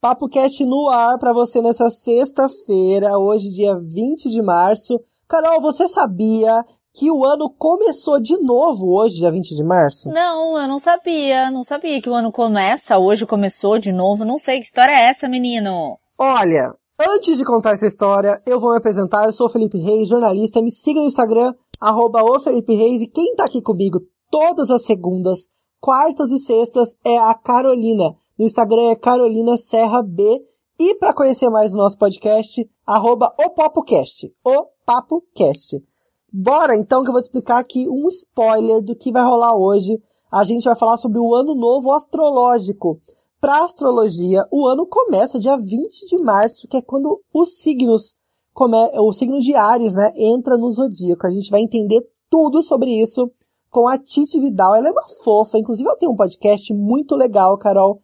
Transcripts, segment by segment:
Papo Cast no ar para você nessa sexta-feira, hoje dia 20 de março. Carol, você sabia que o ano começou de novo hoje, dia 20 de março? Não, eu não sabia. Não sabia que o ano começa, hoje começou de novo. Não sei que história é essa, menino. Olha, antes de contar essa história, eu vou me apresentar. Eu sou o Felipe Reis, jornalista. Me siga no Instagram, arroba o Felipe Reis. E quem tá aqui comigo todas as segundas, quartas e sextas é a Carolina. No Instagram é Carolina Serra B. E para conhecer mais o nosso podcast, arroba o PapoCast. O PapoCast. Bora então que eu vou te explicar aqui um spoiler do que vai rolar hoje. A gente vai falar sobre o ano novo astrológico. Para astrologia, o ano começa dia 20 de março, que é quando os signos, come... o signo de Ares, né, entra no zodíaco. A gente vai entender tudo sobre isso com a Titi Vidal. Ela é uma fofa, inclusive ela tem um podcast muito legal, Carol,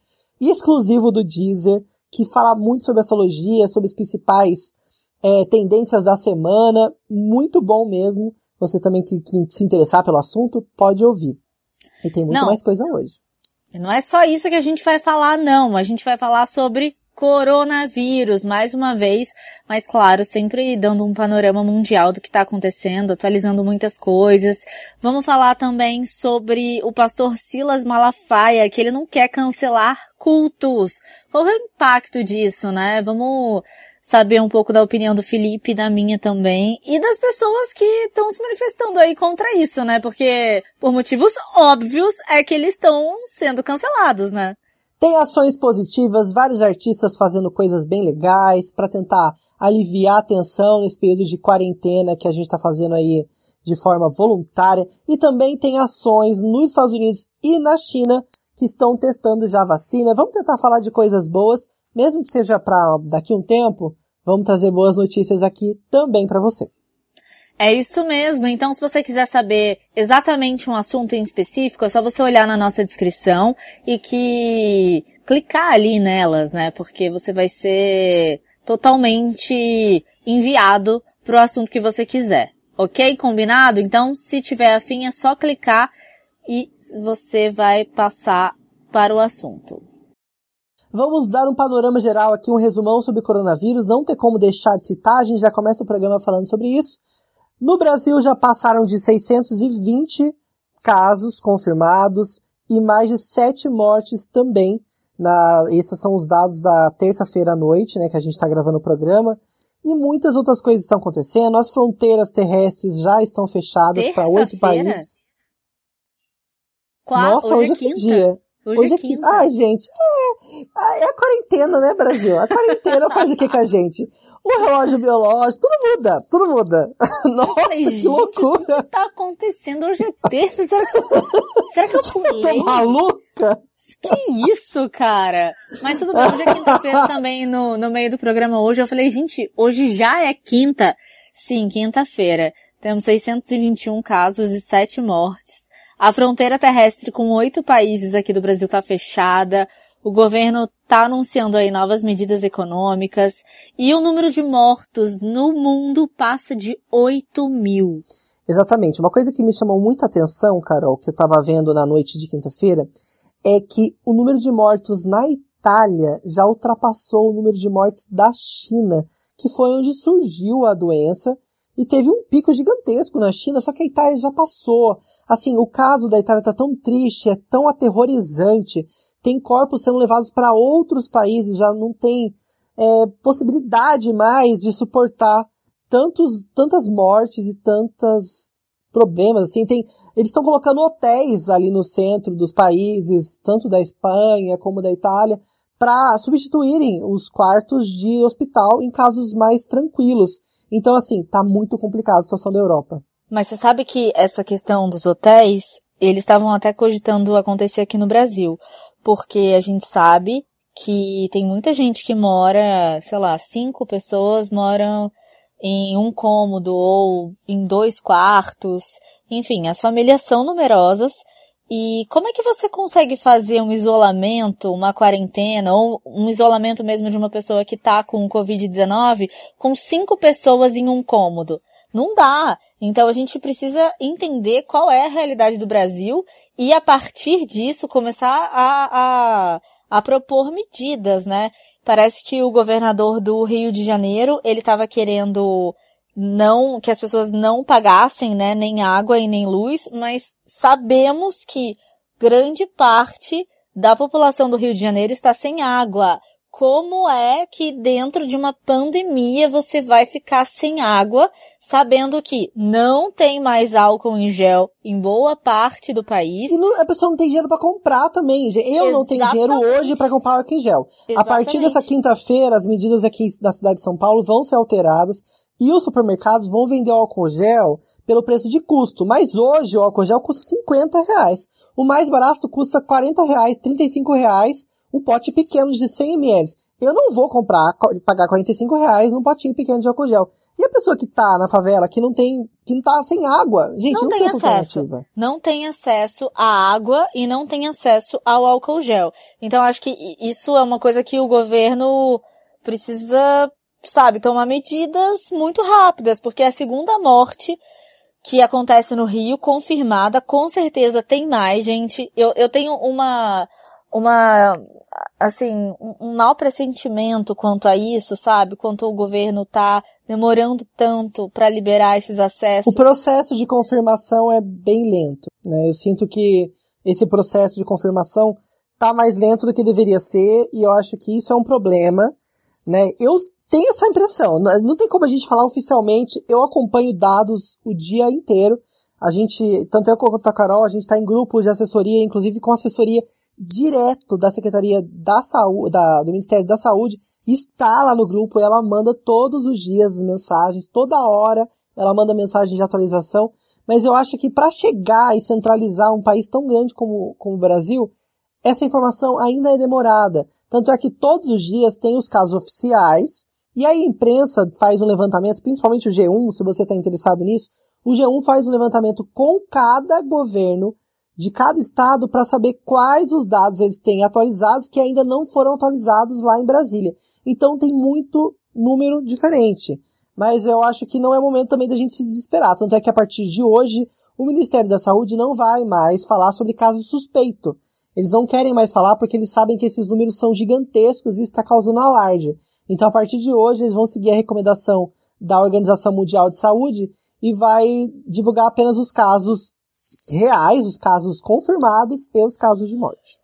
exclusivo do Deezer, que fala muito sobre astrologia, sobre os principais é, tendências da semana. Muito bom mesmo. Você também que, que, se interessar pelo assunto, pode ouvir. E tem muito não, mais coisa hoje. Não é só isso que a gente vai falar, não. A gente vai falar sobre coronavírus, mais uma vez, mas claro, sempre dando um panorama mundial do que está acontecendo, atualizando muitas coisas. Vamos falar também sobre o pastor Silas Malafaia, que ele não quer cancelar cultos. Qual é o impacto disso, né? Vamos saber um pouco da opinião do Felipe da minha também, e das pessoas que estão se manifestando aí contra isso, né? Porque, por motivos óbvios, é que eles estão sendo cancelados, né? Tem ações positivas, vários artistas fazendo coisas bem legais para tentar aliviar a tensão nesse período de quarentena que a gente está fazendo aí de forma voluntária. E também tem ações nos Estados Unidos e na China que estão testando já a vacina. Vamos tentar falar de coisas boas, mesmo que seja para daqui um tempo. Vamos trazer boas notícias aqui também para você. É isso mesmo. Então, se você quiser saber exatamente um assunto em específico, é só você olhar na nossa descrição e que clicar ali nelas, né? Porque você vai ser totalmente enviado para o assunto que você quiser. Ok? Combinado? Então, se tiver afim, é só clicar e você vai passar para o assunto. Vamos dar um panorama geral aqui, um resumão sobre coronavírus. Não tem como deixar de citar, a gente já começa o programa falando sobre isso. No Brasil já passaram de 620 casos confirmados e mais de 7 mortes também. Na, esses são os dados da terça-feira à noite, né, que a gente está gravando o programa. E muitas outras coisas estão acontecendo. As fronteiras terrestres já estão fechadas para oito países. Qual? Nossa, hoje, é hoje é que dia? Hoje, hoje é, é quinta. Ai, gente, é, é a quarentena, né, Brasil? A quarentena faz o que com a gente? O relógio biológico, tudo muda, tudo muda. Nossa, falei, que loucura. O que tá acontecendo hoje é terça? Será que, será que eu pulei? Tô maluca? Que isso, cara? Mas tudo bem, hoje é quinta-feira também, no, no meio do programa hoje, eu falei, gente, hoje já é quinta? Sim, quinta-feira. Temos 621 casos e 7 mortes. A fronteira terrestre com oito países aqui do Brasil tá fechada. O governo está anunciando aí novas medidas econômicas e o número de mortos no mundo passa de 8 mil. Exatamente. Uma coisa que me chamou muita atenção, Carol, que eu estava vendo na noite de quinta-feira, é que o número de mortos na Itália já ultrapassou o número de mortes da China, que foi onde surgiu a doença e teve um pico gigantesco na China, só que a Itália já passou. Assim, o caso da Itália está tão triste, é tão aterrorizante tem corpos sendo levados para outros países, já não tem é, possibilidade mais de suportar tantos, tantas mortes e tantas problemas, assim, tem, eles estão colocando hotéis ali no centro dos países, tanto da Espanha como da Itália, para substituírem os quartos de hospital em casos mais tranquilos. Então, assim, tá muito complicada a situação da Europa. Mas você sabe que essa questão dos hotéis, eles estavam até cogitando acontecer aqui no Brasil porque a gente sabe que tem muita gente que mora, sei lá, cinco pessoas moram em um cômodo ou em dois quartos. Enfim, as famílias são numerosas. E como é que você consegue fazer um isolamento, uma quarentena, ou um isolamento mesmo de uma pessoa que tá com Covid-19 com cinco pessoas em um cômodo? Não dá. Então a gente precisa entender qual é a realidade do Brasil e a partir disso começar a, a, a propor medidas, né? Parece que o governador do Rio de Janeiro, ele estava querendo não que as pessoas não pagassem, né, nem água e nem luz, mas sabemos que grande parte da população do Rio de Janeiro está sem água. Como é que dentro de uma pandemia você vai ficar sem água, sabendo que não tem mais álcool em gel em boa parte do país? E não, a pessoa não tem dinheiro para comprar também. Eu Exatamente. não tenho dinheiro hoje para comprar álcool em gel. Exatamente. A partir dessa quinta-feira, as medidas aqui na cidade de São Paulo vão ser alteradas e os supermercados vão vender o álcool gel pelo preço de custo. Mas hoje o álcool gel custa 50 reais. O mais barato custa 40 reais, 35 reais, um pote pequeno de 100 ml. Eu não vou comprar, pagar 45 reais num potinho pequeno de álcool gel. E a pessoa que tá na favela, que não tem, que não tá sem água, gente, não, não tem, tem acesso. Não tem acesso à água e não tem acesso ao álcool gel. Então acho que isso é uma coisa que o governo precisa, sabe, tomar medidas muito rápidas, porque é a segunda morte que acontece no Rio, confirmada, com certeza tem mais, gente. Eu, eu tenho uma, uma, assim, um, mau pressentimento quanto a isso, sabe? Quanto o governo tá demorando tanto para liberar esses acessos. O processo de confirmação é bem lento, né? Eu sinto que esse processo de confirmação tá mais lento do que deveria ser e eu acho que isso é um problema, né? Eu tem essa impressão. Não tem como a gente falar oficialmente. Eu acompanho dados o dia inteiro. A gente, tanto eu quanto a Carol, a gente está em grupos de assessoria, inclusive com assessoria direto da Secretaria da Saúde, da, do Ministério da Saúde, está lá no grupo ela manda todos os dias mensagens, toda hora ela manda mensagem de atualização. Mas eu acho que para chegar e centralizar um país tão grande como, como o Brasil, essa informação ainda é demorada. Tanto é que todos os dias tem os casos oficiais, e aí a imprensa faz um levantamento, principalmente o G1, se você está interessado nisso, o G1 faz um levantamento com cada governo de cada estado para saber quais os dados eles têm atualizados que ainda não foram atualizados lá em Brasília. Então tem muito número diferente. Mas eu acho que não é momento também da gente se desesperar. Tanto é que a partir de hoje, o Ministério da Saúde não vai mais falar sobre caso suspeito. Eles não querem mais falar porque eles sabem que esses números são gigantescos e está causando alarde. Então, a partir de hoje, eles vão seguir a recomendação da Organização Mundial de Saúde e vai divulgar apenas os casos reais, os casos confirmados e os casos de morte.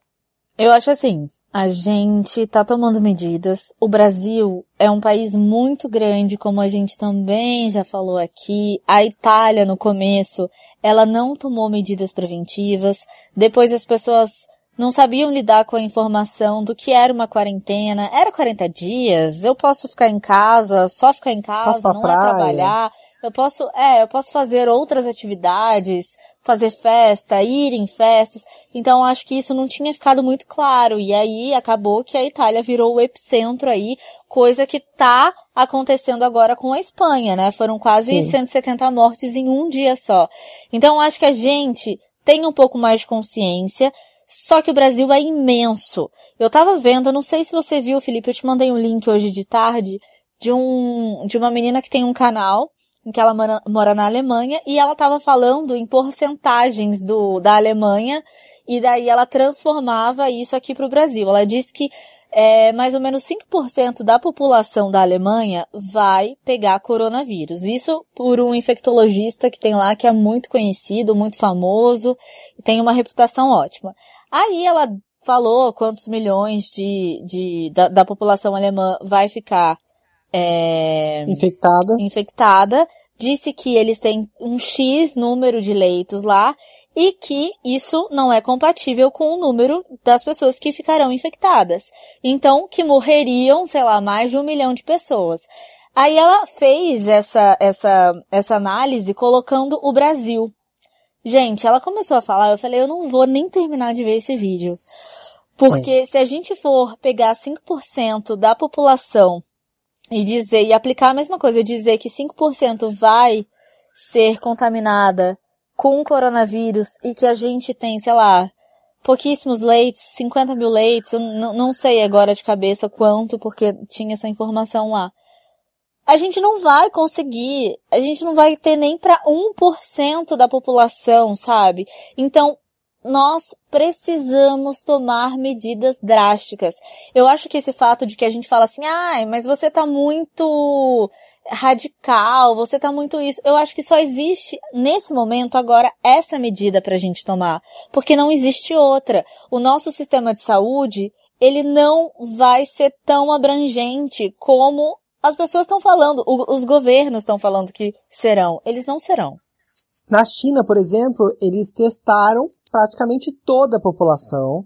Eu acho assim, a gente tá tomando medidas. O Brasil é um país muito grande, como a gente também já falou aqui. A Itália, no começo, ela não tomou medidas preventivas. Depois as pessoas não sabiam lidar com a informação do que era uma quarentena. Era 40 dias, eu posso ficar em casa, só ficar em casa, não é é trabalhar. Eu posso, é, eu posso fazer outras atividades, fazer festa, ir em festas. Então acho que isso não tinha ficado muito claro. E aí acabou que a Itália virou o epicentro aí, coisa que tá acontecendo agora com a Espanha, né? Foram quase Sim. 170 mortes em um dia só. Então acho que a gente tem um pouco mais de consciência. Só que o Brasil é imenso. Eu tava vendo, eu não sei se você viu, Felipe, eu te mandei um link hoje de tarde de um, de uma menina que tem um canal em que ela mora, mora na Alemanha e ela tava falando em porcentagens do, da Alemanha e daí ela transformava isso aqui para o Brasil. Ela disse que é, mais ou menos 5% da população da Alemanha vai pegar coronavírus. Isso por um infectologista que tem lá que é muito conhecido, muito famoso, e tem uma reputação ótima. Aí ela falou quantos milhões de, de da, da população alemã vai ficar é, infectada. infectada. Disse que eles têm um X número de leitos lá e que isso não é compatível com o número das pessoas que ficarão infectadas. Então, que morreriam, sei lá, mais de um milhão de pessoas. Aí ela fez essa, essa, essa análise colocando o Brasil. Gente, ela começou a falar, eu falei, eu não vou nem terminar de ver esse vídeo. Porque se a gente for pegar 5% da população e dizer, e aplicar a mesma coisa, dizer que 5% vai ser contaminada com coronavírus e que a gente tem, sei lá, pouquíssimos leitos, 50 mil leitos, eu não sei agora de cabeça quanto, porque tinha essa informação lá. A gente não vai conseguir, a gente não vai ter nem para 1% da população, sabe? Então, nós precisamos tomar medidas drásticas. Eu acho que esse fato de que a gente fala assim, ai, ah, mas você tá muito radical, você tá muito isso. Eu acho que só existe nesse momento agora essa medida pra gente tomar, porque não existe outra. O nosso sistema de saúde, ele não vai ser tão abrangente como as pessoas estão falando, os governos estão falando que serão. Eles não serão. Na China, por exemplo, eles testaram praticamente toda a população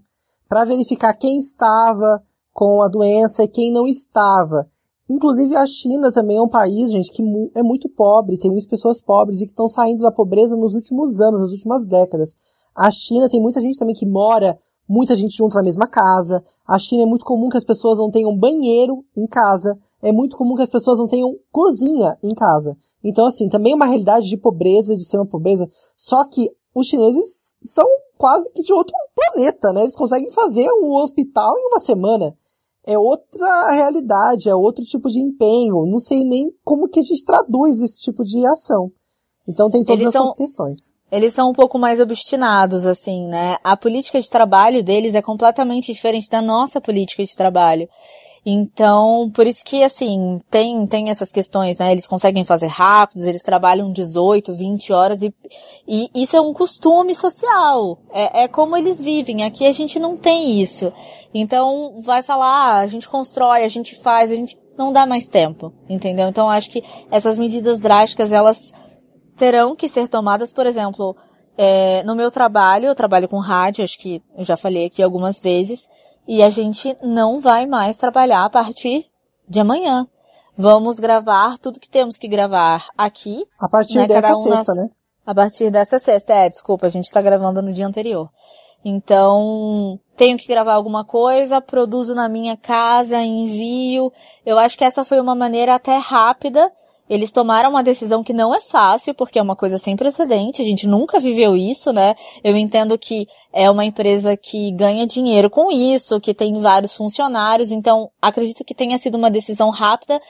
para verificar quem estava com a doença e quem não estava. Inclusive a China também é um país, gente, que é muito pobre, tem muitas pessoas pobres e que estão saindo da pobreza nos últimos anos, nas últimas décadas. A China tem muita gente também que mora, muita gente junto na mesma casa. A China é muito comum que as pessoas não tenham banheiro em casa é muito comum que as pessoas não tenham cozinha em casa. Então, assim, também é uma realidade de pobreza, de ser uma pobreza. Só que os chineses são quase que de outro planeta, né? Eles conseguem fazer um hospital em uma semana. É outra realidade, é outro tipo de empenho. Não sei nem como que a gente traduz esse tipo de ação. Então tem todas Eles essas são... questões eles são um pouco mais obstinados, assim, né? A política de trabalho deles é completamente diferente da nossa política de trabalho. Então, por isso que, assim, tem, tem essas questões, né? Eles conseguem fazer rápidos, eles trabalham 18, 20 horas e, e isso é um costume social. É, é como eles vivem. Aqui a gente não tem isso. Então, vai falar, ah, a gente constrói, a gente faz, a gente não dá mais tempo, entendeu? Então, acho que essas medidas drásticas, elas terão que ser tomadas, por exemplo, é, no meu trabalho, eu trabalho com rádio, acho que eu já falei aqui algumas vezes, e a gente não vai mais trabalhar a partir de amanhã. Vamos gravar tudo que temos que gravar aqui. A partir né, dessa um sexta, nas... né? A partir dessa sexta, é, desculpa, a gente tá gravando no dia anterior. Então, tenho que gravar alguma coisa, produzo na minha casa, envio. Eu acho que essa foi uma maneira até rápida eles tomaram uma decisão que não é fácil, porque é uma coisa sem precedente, a gente nunca viveu isso, né? Eu entendo que é uma empresa que ganha dinheiro com isso, que tem vários funcionários, então acredito que tenha sido uma decisão rápida,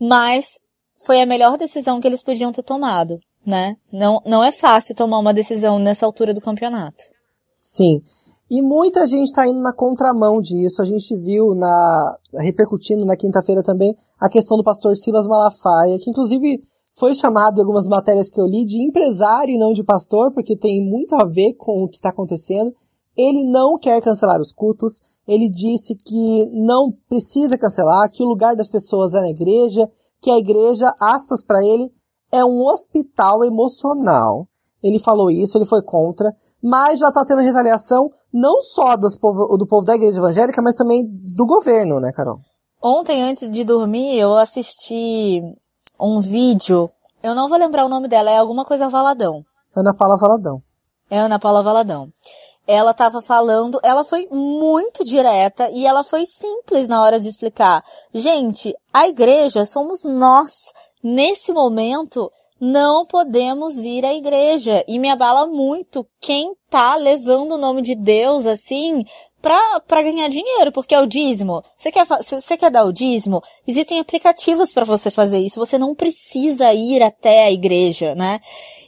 mas foi a melhor decisão que eles podiam ter tomado, né? Não, não é fácil tomar uma decisão nessa altura do campeonato. Sim. E muita gente está indo na contramão disso. A gente viu na repercutindo na quinta-feira também a questão do pastor Silas Malafaia, que inclusive foi chamado em algumas matérias que eu li de empresário e não de pastor, porque tem muito a ver com o que está acontecendo. Ele não quer cancelar os cultos. Ele disse que não precisa cancelar, que o lugar das pessoas é na igreja, que a igreja, aspas para ele, é um hospital emocional. Ele falou isso, ele foi contra, mas já está tendo retaliação não só povo, do povo da igreja evangélica, mas também do governo, né, Carol? Ontem, antes de dormir, eu assisti um vídeo, eu não vou lembrar o nome dela, é alguma coisa Valadão. Ana Paula Valadão. É Ana Paula Valadão. Ela estava falando, ela foi muito direta e ela foi simples na hora de explicar. Gente, a igreja somos nós. Nesse momento, não podemos ir à igreja. E me abala muito quem tá levando o nome de Deus assim pra, ganhar dinheiro, porque é o dízimo. Você quer, você quer dar o dízimo? Existem aplicativos para você fazer isso. Você não precisa ir até a igreja, né?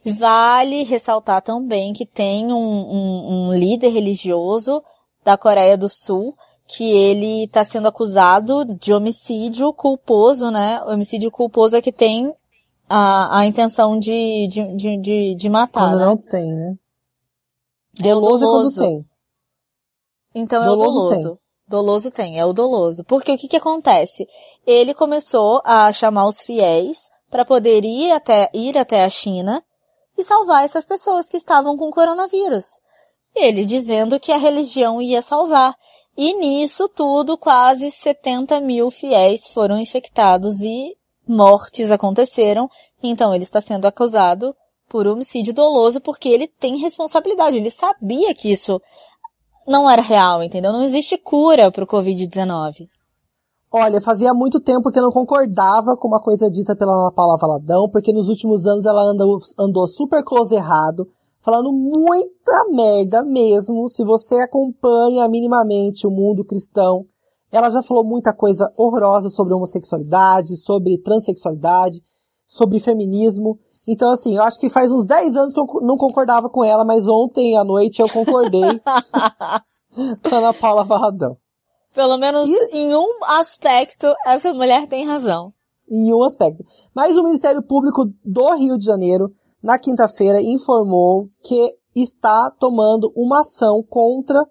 Vale ressaltar também que tem um, um, um líder religioso da Coreia do Sul que ele está sendo acusado de homicídio culposo, né? Homicídio culposo é que tem a, a intenção de, de, de, de, de matar. Quando né? não tem, né? Doloso é, doloso. é quando tem. Então é doloso o doloso. Tem. Doloso tem, é o doloso. Porque o que que acontece? Ele começou a chamar os fiéis para poder ir até, ir até a China e salvar essas pessoas que estavam com coronavírus. Ele dizendo que a religião ia salvar. E nisso tudo, quase 70 mil fiéis foram infectados e mortes aconteceram, então ele está sendo acusado por homicídio doloso porque ele tem responsabilidade, ele sabia que isso não era real, entendeu? Não existe cura para o Covid-19. Olha, fazia muito tempo que eu não concordava com uma coisa dita pela Ana Paula Valadão, porque nos últimos anos ela andou, andou super close errado, falando muita merda mesmo. Se você acompanha minimamente o mundo cristão, ela já falou muita coisa horrorosa sobre homossexualidade, sobre transexualidade. sobre feminismo. Então, assim, eu acho que faz uns 10 anos que eu não concordava com ela, mas ontem à noite eu concordei com a Ana Paula Varradão. Pelo menos e... em um aspecto, essa mulher tem razão. Em um aspecto. Mas o Ministério Público do Rio de Janeiro, na quinta-feira, informou que está tomando uma ação contra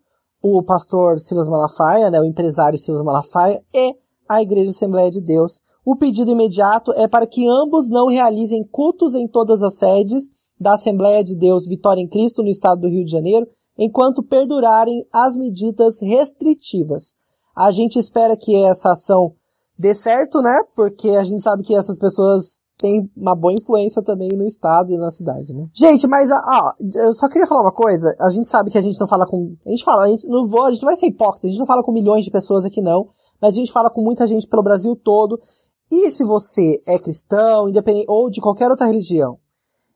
o pastor Silas Malafaia, né, o empresário Silas Malafaia, e a Igreja Assembleia de Deus. O pedido imediato é para que ambos não realizem cultos em todas as sedes da Assembleia de Deus Vitória em Cristo no estado do Rio de Janeiro, enquanto perdurarem as medidas restritivas. A gente espera que essa ação dê certo, né? Porque a gente sabe que essas pessoas têm uma boa influência também no estado e na cidade, né? Gente, mas ah, eu só queria falar uma coisa. A gente sabe que a gente não fala com, a gente fala, a gente não vou, a gente vai ser hipócrita, a gente não fala com milhões de pessoas aqui não, mas a gente fala com muita gente pelo Brasil todo. E se você é cristão, independente ou de qualquer outra religião,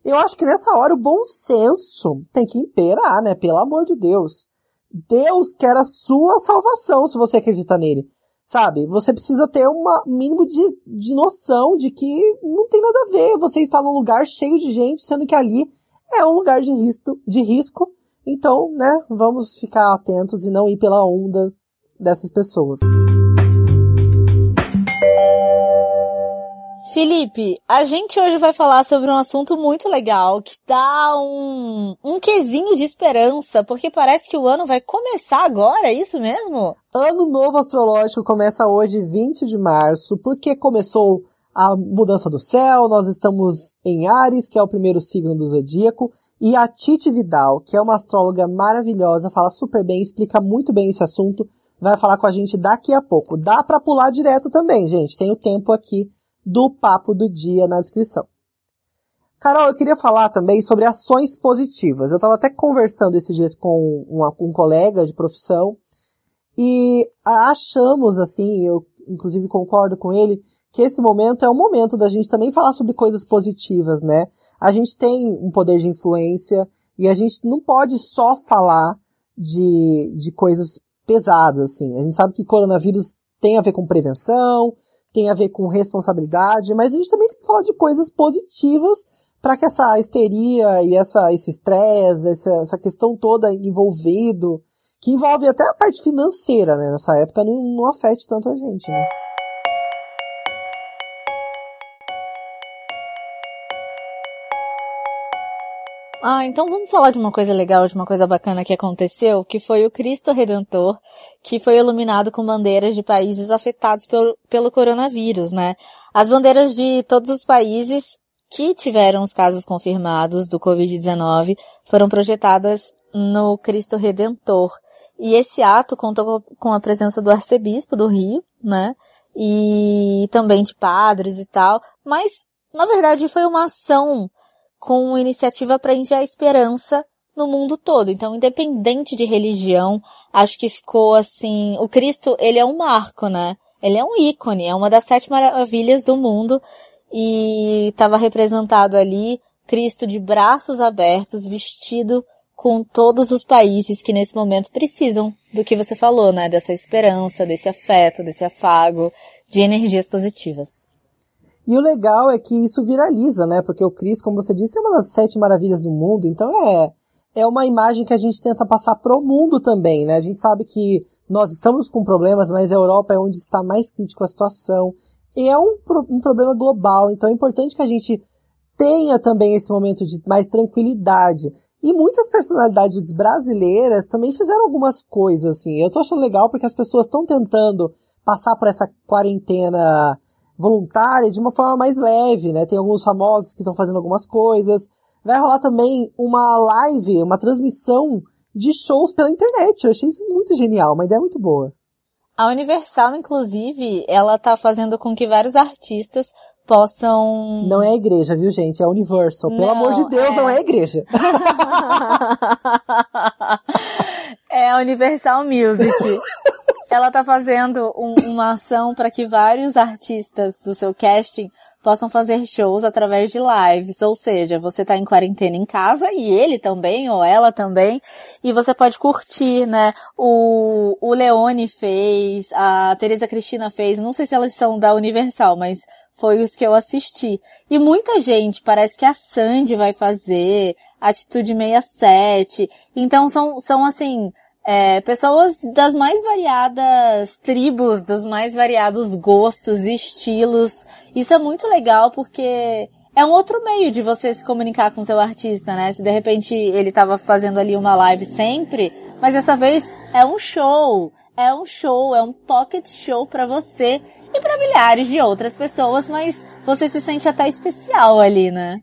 eu acho que nessa hora o bom senso tem que imperar, né? Pelo amor de Deus. Deus quer a sua salvação se você acredita nele. Sabe? Você precisa ter um mínimo de, de noção de que não tem nada a ver. Você está num lugar cheio de gente, sendo que ali é um lugar de risco, de risco. Então, né, vamos ficar atentos e não ir pela onda dessas pessoas. Felipe, a gente hoje vai falar sobre um assunto muito legal que dá um, um quesinho de esperança, porque parece que o ano vai começar agora, é isso mesmo? Ano novo astrológico começa hoje, 20 de março, porque começou a mudança do céu, nós estamos em Ares, que é o primeiro signo do zodíaco, e a Titi Vidal, que é uma astróloga maravilhosa, fala super bem, explica muito bem esse assunto, vai falar com a gente daqui a pouco. Dá para pular direto também, gente, tem o tempo aqui do papo do dia na descrição. Carol, eu queria falar também sobre ações positivas. Eu estava até conversando esses dias com uma, um colega de profissão e achamos, assim, eu inclusive concordo com ele, que esse momento é o momento da gente também falar sobre coisas positivas, né? A gente tem um poder de influência e a gente não pode só falar de, de coisas pesadas, assim. A gente sabe que coronavírus tem a ver com prevenção, tem a ver com responsabilidade, mas a gente também tem que falar de coisas positivas para que essa histeria e essa, esse estresse, essa, essa questão toda envolvido, que envolve até a parte financeira, né, nessa época, não, não afete tanto a gente, né. Ah, então vamos falar de uma coisa legal, de uma coisa bacana que aconteceu, que foi o Cristo Redentor, que foi iluminado com bandeiras de países afetados pelo, pelo coronavírus, né? As bandeiras de todos os países que tiveram os casos confirmados do Covid-19 foram projetadas no Cristo Redentor. E esse ato contou com a presença do arcebispo do Rio, né? E também de padres e tal, mas na verdade foi uma ação com iniciativa para enviar esperança no mundo todo. Então, independente de religião, acho que ficou assim, o Cristo, ele é um marco, né? Ele é um ícone, é uma das sete maravilhas do mundo e estava representado ali Cristo de braços abertos, vestido com todos os países que nesse momento precisam do que você falou, né? Dessa esperança, desse afeto, desse afago, de energias positivas. E o legal é que isso viraliza, né? Porque o Cris, como você disse, é uma das sete maravilhas do mundo, então é, é uma imagem que a gente tenta passar pro mundo também, né? A gente sabe que nós estamos com problemas, mas a Europa é onde está mais crítico a situação. E é um, um problema global, então é importante que a gente tenha também esse momento de mais tranquilidade. E muitas personalidades brasileiras também fizeram algumas coisas, assim. Eu tô achando legal porque as pessoas estão tentando passar por essa quarentena voluntária de uma forma mais leve, né? Tem alguns famosos que estão fazendo algumas coisas. Vai rolar também uma live, uma transmissão de shows pela internet. Eu achei isso muito genial, uma ideia muito boa. A Universal, inclusive, ela tá fazendo com que vários artistas possam. Não é a igreja, viu, gente? É a Universal. Pelo não, amor de Deus, é... não é a igreja. é a Universal Music ela tá fazendo um, uma ação para que vários artistas do seu casting possam fazer shows através de lives, ou seja, você tá em quarentena em casa e ele também, ou ela também, e você pode curtir, né? O, o Leone fez, a Teresa Cristina fez, não sei se elas são da Universal, mas foi os que eu assisti. E muita gente, parece que a Sandy vai fazer, Atitude 67. Então são, são assim, é, pessoas das mais variadas tribos, dos mais variados gostos e estilos. Isso é muito legal porque é um outro meio de você se comunicar com seu artista, né? Se de repente ele estava fazendo ali uma live sempre, mas dessa vez é um show, é um show, é um pocket show para você e para milhares de outras pessoas, mas você se sente até especial ali, né?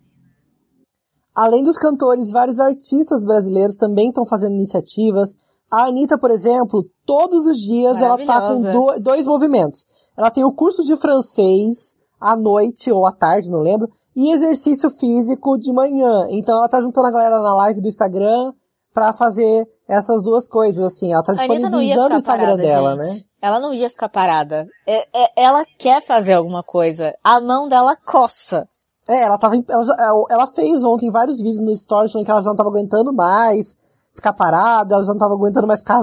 Além dos cantores, vários artistas brasileiros também estão fazendo iniciativas. A Anitta, por exemplo, todos os dias ela tá com dois movimentos. Ela tem o curso de francês à noite ou à tarde, não lembro, e exercício físico de manhã. Então ela tá juntando a galera na live do Instagram para fazer essas duas coisas, assim. Ela tá disponibilizando o Instagram parada, dela, gente. né? Ela não ia ficar parada. É, é, ela quer fazer alguma coisa. A mão dela coça. É, ela tava, ela, ela fez ontem vários vídeos no Stories falando que ela já não tava aguentando mais ficar parada, ela já não tava aguentando mais ficar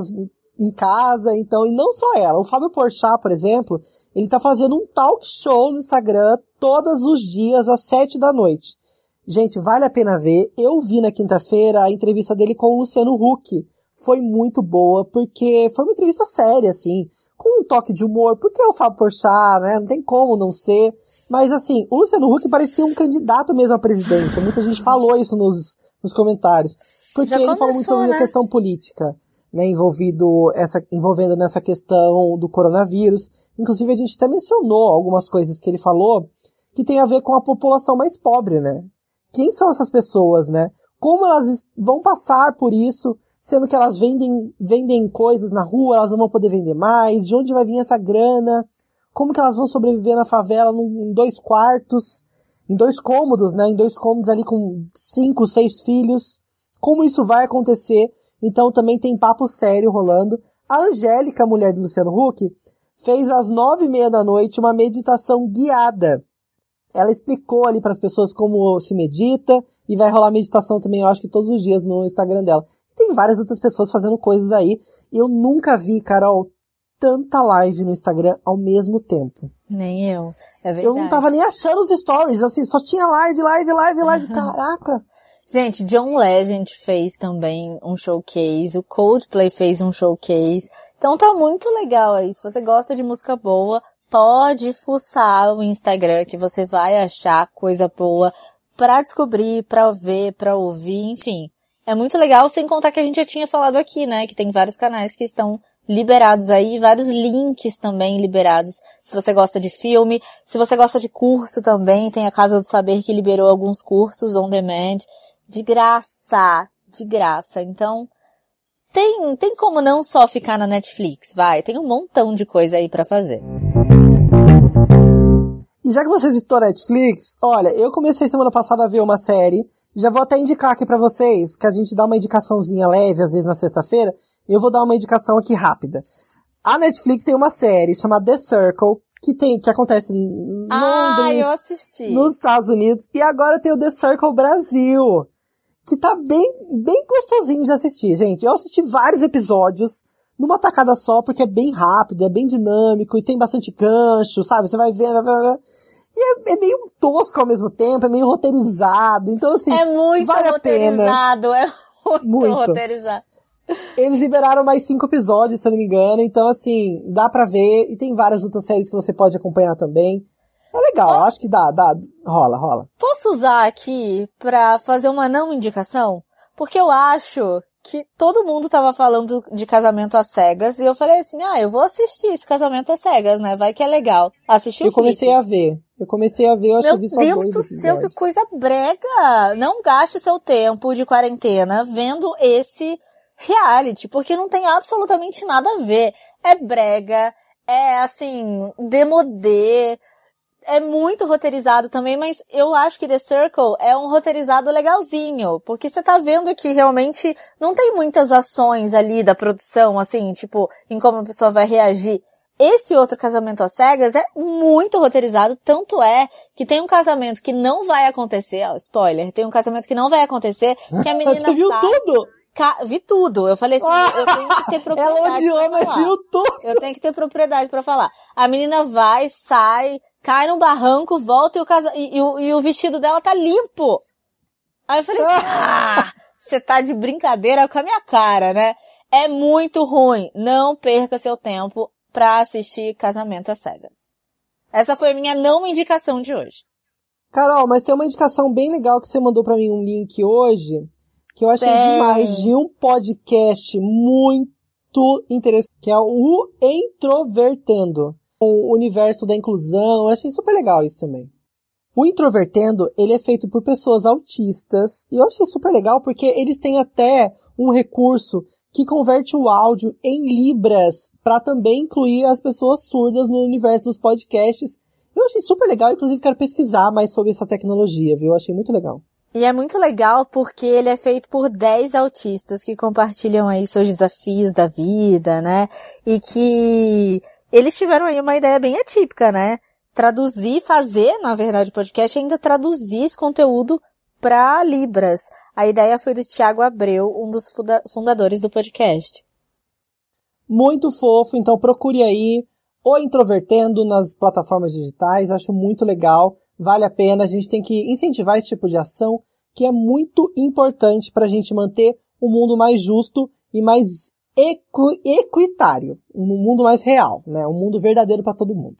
em casa, então, e não só ela. O Fábio Porchat, por exemplo, ele tá fazendo um talk show no Instagram todos os dias às sete da noite. Gente, vale a pena ver. Eu vi na quinta-feira a entrevista dele com o Luciano Huck. Foi muito boa, porque foi uma entrevista séria, assim, com um toque de humor, porque é o Fábio Porchat, né? Não tem como não ser. Mas assim, o Luciano Huck parecia um candidato mesmo à presidência. Muita gente falou isso nos, nos comentários. Porque Já ele começou, falou muito sobre né? a questão política, né? Envolvido essa, envolvendo nessa questão do coronavírus. Inclusive a gente até mencionou algumas coisas que ele falou que tem a ver com a população mais pobre, né? Quem são essas pessoas, né? Como elas vão passar por isso, sendo que elas vendem, vendem coisas na rua, elas não vão poder vender mais, de onde vai vir essa grana? como que elas vão sobreviver na favela num, em dois quartos, em dois cômodos, né? Em dois cômodos ali com cinco, seis filhos. Como isso vai acontecer? Então também tem papo sério rolando. A Angélica, mulher do Luciano Huck, fez às nove e meia da noite uma meditação guiada. Ela explicou ali para as pessoas como se medita e vai rolar meditação também, eu acho que todos os dias no Instagram dela. E tem várias outras pessoas fazendo coisas aí. Eu nunca vi, Carol, tanta live no Instagram ao mesmo tempo. Nem eu. É. Eu não tava nem achando os stories, assim, só tinha live, live, live, live. Caraca! Gente, John Legend fez também um showcase, o Coldplay fez um showcase. Então tá muito legal aí. Se você gosta de música boa, pode fuçar o Instagram que você vai achar coisa boa pra descobrir, pra ver, pra ouvir, enfim. É muito legal, sem contar que a gente já tinha falado aqui, né? Que tem vários canais que estão liberados aí, vários links também liberados, se você gosta de filme, se você gosta de curso também, tem a Casa do Saber que liberou alguns cursos on demand, de graça, de graça. Então, tem, tem como não só ficar na Netflix, vai, tem um montão de coisa aí para fazer. E já que você citou Netflix, olha, eu comecei semana passada a ver uma série, já vou até indicar aqui para vocês, que a gente dá uma indicaçãozinha leve, às vezes na sexta-feira, eu vou dar uma indicação aqui rápida. A Netflix tem uma série chamada The Circle, que tem, que acontece em ah, Londres, assisti. nos Estados Unidos, e agora tem o The Circle Brasil, que tá bem, bem gostosinho de assistir, gente. Eu assisti vários episódios numa tacada só, porque é bem rápido, é bem dinâmico, e tem bastante gancho, sabe? Você vai ver, vai ver, e é, é, meio tosco ao mesmo tempo, é meio roteirizado, então assim, é muito vale roteirizado, a pena. é muito, muito roteirizado. Eles liberaram mais cinco episódios, se eu não me engano, então assim, dá pra ver, e tem várias outras séries que você pode acompanhar também. É legal, Posso... acho que dá, dá, rola, rola. Posso usar aqui pra fazer uma não indicação? Porque eu acho que todo mundo tava falando de casamento às cegas e eu falei assim, ah, eu vou assistir esse casamento às cegas, né? Vai que é legal. Assisti o Eu comecei a ver. Eu comecei a ver, eu acho Meu que eu vi só Deus dois do céu, que coisa brega! Não gaste seu tempo de quarentena vendo esse reality, porque não tem absolutamente nada a ver. É brega, é assim, demodê, é muito roteirizado também, mas eu acho que The Circle é um roteirizado legalzinho, porque você tá vendo que realmente não tem muitas ações ali da produção, assim, tipo, em como a pessoa vai reagir. Esse outro casamento às cegas é muito roteirizado, tanto é que tem um casamento que não vai acontecer, ó, spoiler, tem um casamento que não vai acontecer, que a menina Você viu sai, tudo? vi tudo. Eu falei assim, ah, eu tenho que ter propriedade. Ela odiou, mas viu tudo. Eu tenho que ter propriedade para falar. A menina vai, sai, cai no barranco, volta e o, casa... e, e, o, e o vestido dela tá limpo. Aí eu falei ah, você tá de brincadeira com a minha cara, né? É muito ruim. Não perca seu tempo pra assistir Casamento às Cegas. Essa foi a minha não indicação de hoje. Carol, mas tem uma indicação bem legal que você mandou para mim um link hoje, que eu achei tem. demais, de um podcast muito interessante, que é o Introvertendo, o universo da inclusão. Eu achei super legal isso também. O Introvertendo, ele é feito por pessoas autistas, e eu achei super legal porque eles têm até um recurso que converte o áudio em libras para também incluir as pessoas surdas no universo dos podcasts. Eu achei super legal, inclusive quero pesquisar mais sobre essa tecnologia, viu? Eu achei muito legal. E é muito legal porque ele é feito por 10 autistas que compartilham aí seus desafios da vida, né? E que eles tiveram aí uma ideia bem atípica, né? Traduzir, fazer, na verdade, o podcast ainda traduzir esse conteúdo para Libras. A ideia foi do Tiago Abreu, um dos fundadores do podcast. Muito fofo, então procure aí o Introvertendo nas plataformas digitais, acho muito legal, vale a pena, a gente tem que incentivar esse tipo de ação, que é muito importante para a gente manter o um mundo mais justo e mais equitário, um mundo mais real, né? Um mundo verdadeiro para todo mundo.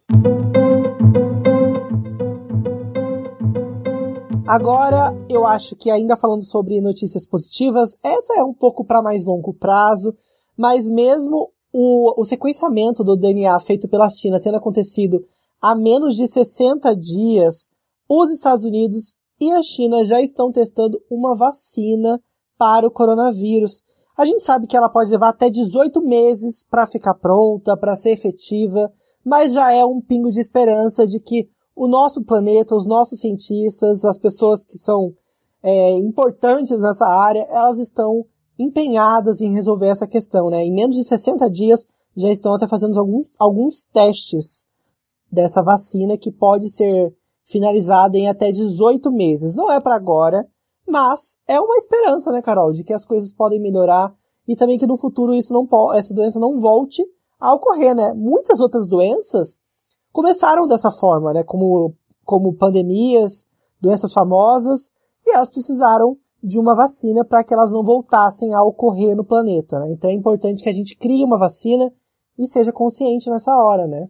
Agora, eu acho que ainda falando sobre notícias positivas, essa é um pouco para mais longo prazo, mas mesmo o, o sequenciamento do DNA feito pela China tendo acontecido há menos de 60 dias, os Estados Unidos e a China já estão testando uma vacina para o coronavírus. A gente sabe que ela pode levar até 18 meses para ficar pronta, para ser efetiva, mas já é um pingo de esperança de que o nosso planeta, os nossos cientistas, as pessoas que são é, importantes nessa área, elas estão empenhadas em resolver essa questão, né? Em menos de 60 dias já estão até fazendo algum, alguns testes dessa vacina que pode ser finalizada em até 18 meses. Não é para agora, mas é uma esperança, né, Carol, de que as coisas podem melhorar e também que no futuro isso não essa doença não volte a ocorrer, né? Muitas outras doenças começaram dessa forma, né? Como, como pandemias, doenças famosas, e elas precisaram de uma vacina para que elas não voltassem a ocorrer no planeta. Né? Então é importante que a gente crie uma vacina e seja consciente nessa hora, né?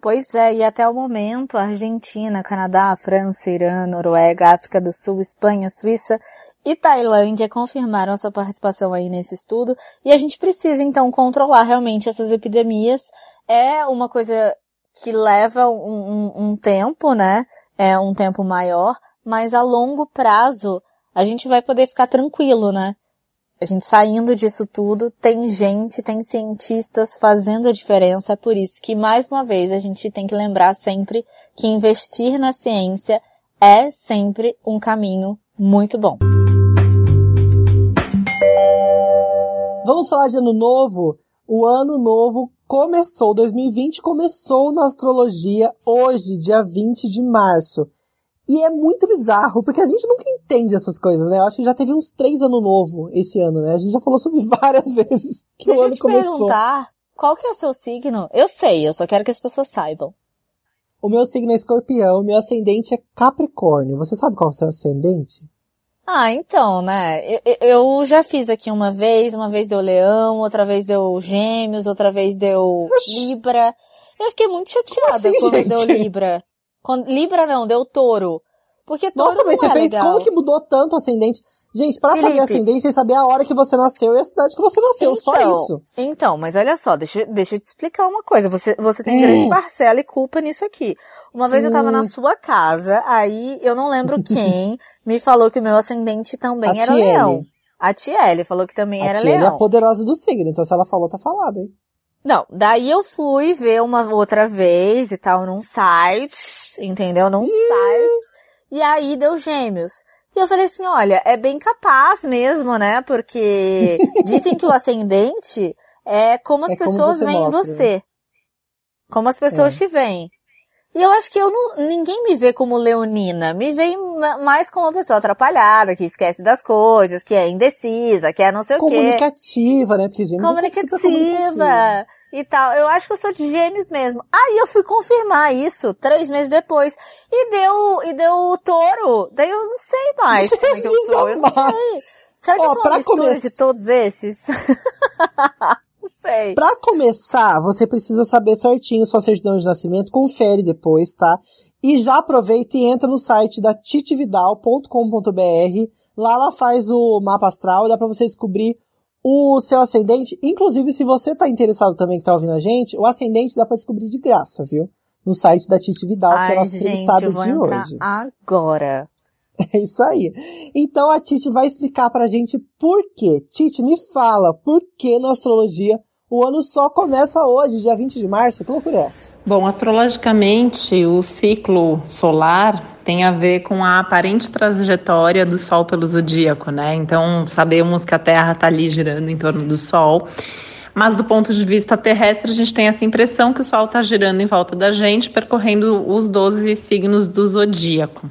Pois é, e até o momento, Argentina, Canadá, França, Irã, Noruega, África do Sul, Espanha, Suíça e Tailândia confirmaram sua participação aí nesse estudo, e a gente precisa então controlar realmente essas epidemias. É uma coisa que leva um, um, um tempo, né? É um tempo maior, mas a longo prazo a gente vai poder ficar tranquilo, né? A gente saindo disso tudo, tem gente, tem cientistas fazendo a diferença, é por isso que, mais uma vez, a gente tem que lembrar sempre que investir na ciência é sempre um caminho muito bom. Vamos falar de ano novo? O ano novo começou, 2020 começou na astrologia hoje, dia 20 de março. E é muito bizarro, porque a gente nunca entende essas coisas, né? Eu acho que já teve uns três anos novo esse ano, né? A gente já falou sobre várias vezes que Deixa o ano eu te começou. perguntar, qual que é o seu signo? Eu sei, eu só quero que as pessoas saibam. O meu signo é escorpião, meu ascendente é capricórnio. Você sabe qual é o seu ascendente? Ah, então, né? Eu, eu, já fiz aqui uma vez, uma vez deu leão, outra vez deu gêmeos, outra vez deu Oxi. libra. Eu fiquei muito chateada assim, quando gente? deu libra. Quando, libra não, deu touro. Porque touro Nossa, mas você é fez legal. como que mudou tanto o ascendente? Gente, para saber ascendente, tem que saber a hora que você nasceu e a cidade que você nasceu, então, só isso. Então, mas olha só, deixa, deixa eu te explicar uma coisa. Você, você tem hum. grande parcela e culpa nisso aqui. Uma vez eu tava na hum. sua casa, aí eu não lembro quem me falou que o meu ascendente também a era Tiele. leão. A Tiele falou que também a era Tiele leão. A é a poderosa do signo, então se ela falou, tá falado, hein? Não, daí eu fui ver uma outra vez e tal num site, entendeu? Num site. E aí deu gêmeos. E eu falei assim, olha, é bem capaz mesmo, né? Porque dizem que o ascendente é como as é pessoas veem mostra, você. Né? Como as pessoas é. te veem. E eu acho que eu não, ninguém me vê como leonina, me vê mais como uma pessoa atrapalhada, que esquece das coisas, que é indecisa, que é não sei o quê. Comunicativa, né? Porque comunicativa. comunicativa. e tal. Eu acho que eu sou de gêmeos mesmo. Aí eu fui confirmar isso três meses depois. E deu, e deu touro. Daí eu não sei mais como é que eu sou. Eu não sei. Será que Ó, eu sou uma mistura come... de todos esses? não sei. Pra começar, você precisa saber certinho sua certidão de nascimento. Confere depois, tá? E já aproveita e entra no site da titividal.com.br. Lá ela faz o mapa astral, dá para você descobrir o seu ascendente. Inclusive, se você tá interessado também que tá ouvindo a gente, o ascendente dá para descobrir de graça, viu? No site da Titi Vidal, Ai, que é a nossa entrevistada de hoje. Agora. É isso aí. Então a Titi vai explicar pra gente por quê. Titi, me fala, por que na astrologia o ano só começa hoje, dia 20 de março? Que loucura é essa? Bom, astrologicamente, o ciclo solar tem a ver com a aparente trajetória do Sol pelo zodíaco, né? Então, sabemos que a Terra está ali girando em torno do Sol. Mas do ponto de vista terrestre, a gente tem essa impressão que o Sol está girando em volta da gente, percorrendo os 12 signos do zodíaco.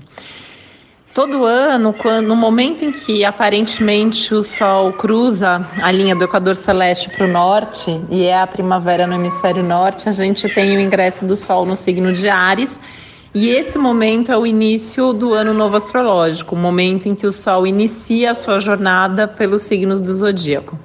Todo ano, quando, no momento em que aparentemente o Sol cruza a linha do Equador Celeste para o norte, e é a primavera no hemisfério norte, a gente tem o ingresso do Sol no signo de Ares. E esse momento é o início do ano novo astrológico, o momento em que o Sol inicia a sua jornada pelos signos do zodíaco.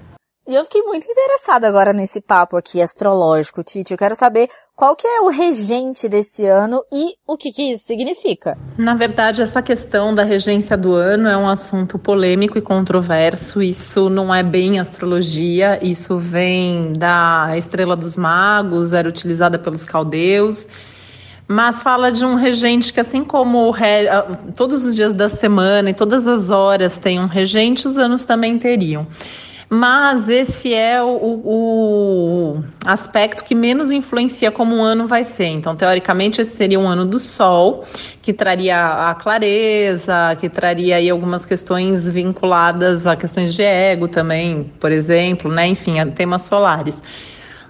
E eu fiquei muito interessada agora nesse papo aqui astrológico, Titi. Eu quero saber qual que é o regente desse ano e o que, que isso significa? Na verdade, essa questão da regência do ano é um assunto polêmico e controverso. Isso não é bem astrologia, isso vem da estrela dos magos, era utilizada pelos caldeus mas fala de um regente que, assim como re... todos os dias da semana e todas as horas tem um regente, os anos também teriam mas esse é o, o, aspecto que menos influencia como um ano vai ser. Então, teoricamente, esse seria um ano do Sol, que traria a clareza, que traria aí algumas questões vinculadas a questões de ego também, por exemplo, né? Enfim, a temas solares.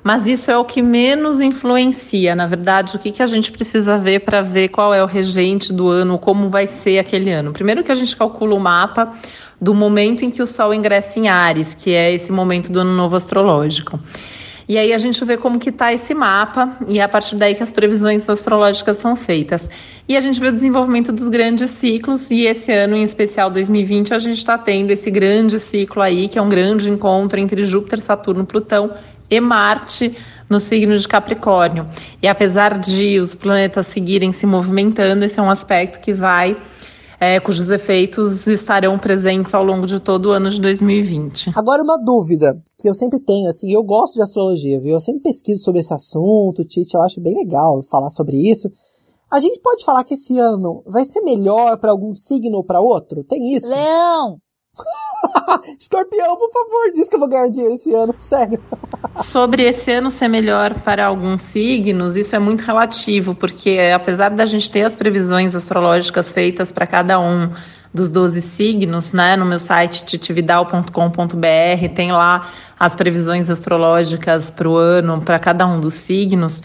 Mas isso é o que menos influencia. Na verdade, o que, que a gente precisa ver para ver qual é o regente do ano, como vai ser aquele ano? Primeiro que a gente calcula o mapa do momento em que o Sol ingressa em Ares, que é esse momento do ano novo astrológico. E aí a gente vê como que está esse mapa e é a partir daí que as previsões astrológicas são feitas. E a gente vê o desenvolvimento dos grandes ciclos e esse ano, em especial 2020, a gente está tendo esse grande ciclo aí, que é um grande encontro entre Júpiter, Saturno, Plutão e Marte no signo de Capricórnio. E apesar de os planetas seguirem se movimentando, esse é um aspecto que vai é, cujos efeitos estarão presentes ao longo de todo o ano de 2020. Agora, uma dúvida que eu sempre tenho, assim, eu gosto de astrologia, viu? Eu sempre pesquiso sobre esse assunto, Tite, eu acho bem legal falar sobre isso. A gente pode falar que esse ano vai ser melhor para algum signo ou para outro? Tem isso? Leão! Escorpião, por favor, diz que eu vou ganhar dinheiro esse ano, sério. Sobre esse ano ser melhor para alguns signos, isso é muito relativo, porque apesar da gente ter as previsões astrológicas feitas para cada um dos 12 signos, né? No meu site titividal.com.br tem lá as previsões astrológicas para o ano para cada um dos signos.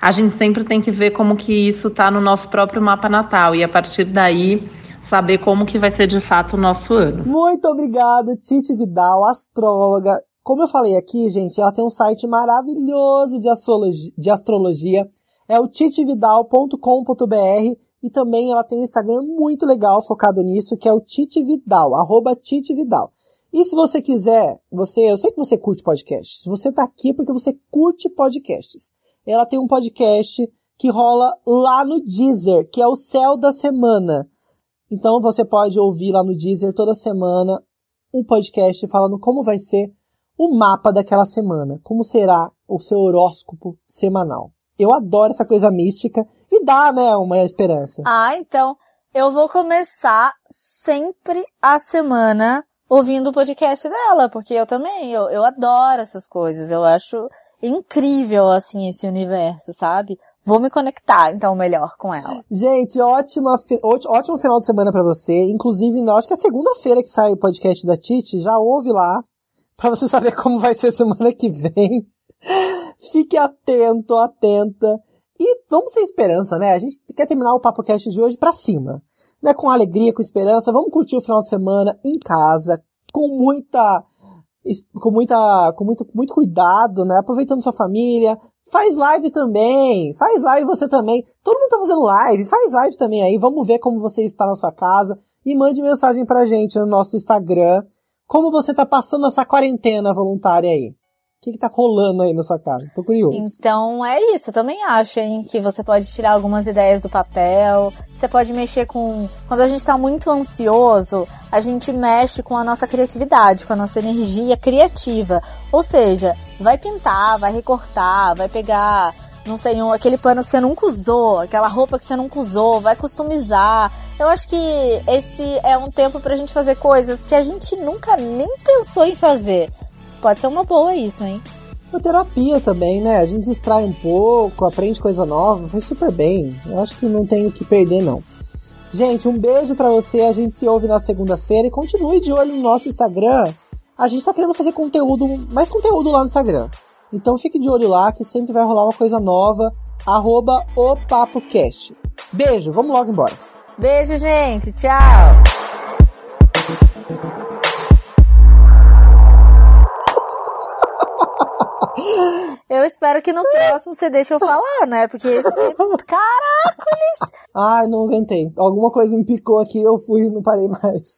A gente sempre tem que ver como que isso está no nosso próprio mapa natal e a partir daí saber como que vai ser de fato o nosso ano. Muito obrigado, Titi Vidal, astróloga. Como eu falei aqui, gente, ela tem um site maravilhoso de astrologia, de astrologia. é o titividal.com.br e também ela tem um Instagram muito legal focado nisso, que é o Titi Vidal, arroba Titi Vidal. E se você quiser, você, eu sei que você curte podcasts, você tá aqui porque você curte podcasts. Ela tem um podcast que rola lá no Deezer, que é o Céu da Semana. Então você pode ouvir lá no Deezer toda semana um podcast falando como vai ser o mapa daquela semana, como será o seu horóscopo semanal. Eu adoro essa coisa mística e dá, né, uma esperança. Ah, então eu vou começar sempre a semana ouvindo o podcast dela, porque eu também, eu, eu adoro essas coisas, eu acho incrível, assim, esse universo, sabe? Vou me conectar, então, melhor com ela. Gente, ótima, ótimo final de semana para você. Inclusive, acho que é segunda-feira que sai o podcast da Titi. Já ouve lá, para você saber como vai ser semana que vem. Fique atento, atenta. E vamos ter esperança, né? A gente quer terminar o Papo Cast de hoje pra cima. Né? Com alegria, com esperança. Vamos curtir o final de semana em casa, com muita com muita, com muito, muito cuidado, né? Aproveitando sua família. Faz live também, faz live você também. Todo mundo tá fazendo live, faz live também aí. Vamos ver como você está na sua casa e mande mensagem pra gente no nosso Instagram. Como você tá passando essa quarentena voluntária aí? O que, que tá rolando aí na sua casa? Tô curioso. Então é isso, eu também acho, hein, que você pode tirar algumas ideias do papel, você pode mexer com. Quando a gente tá muito ansioso, a gente mexe com a nossa criatividade, com a nossa energia criativa. Ou seja, vai pintar, vai recortar, vai pegar, não sei, um, aquele pano que você nunca usou, aquela roupa que você nunca usou, vai customizar. Eu acho que esse é um tempo pra gente fazer coisas que a gente nunca nem pensou em fazer. Pode ser uma boa isso, hein? A terapia também, né? A gente distrai um pouco, aprende coisa nova, faz super bem. Eu acho que não tem o que perder, não. Gente, um beijo para você. A gente se ouve na segunda-feira e continue de olho no nosso Instagram. A gente tá querendo fazer conteúdo, mais conteúdo lá no Instagram. Então fique de olho lá que sempre vai rolar uma coisa nova. Arroba o PapoCast. Beijo, vamos logo embora. Beijo, gente. Tchau. Eu espero que no próximo você deixe eu falar, né? Porque esse. Caracoles! Ai, não aguentei. Alguma coisa me picou aqui, eu fui e não parei mais.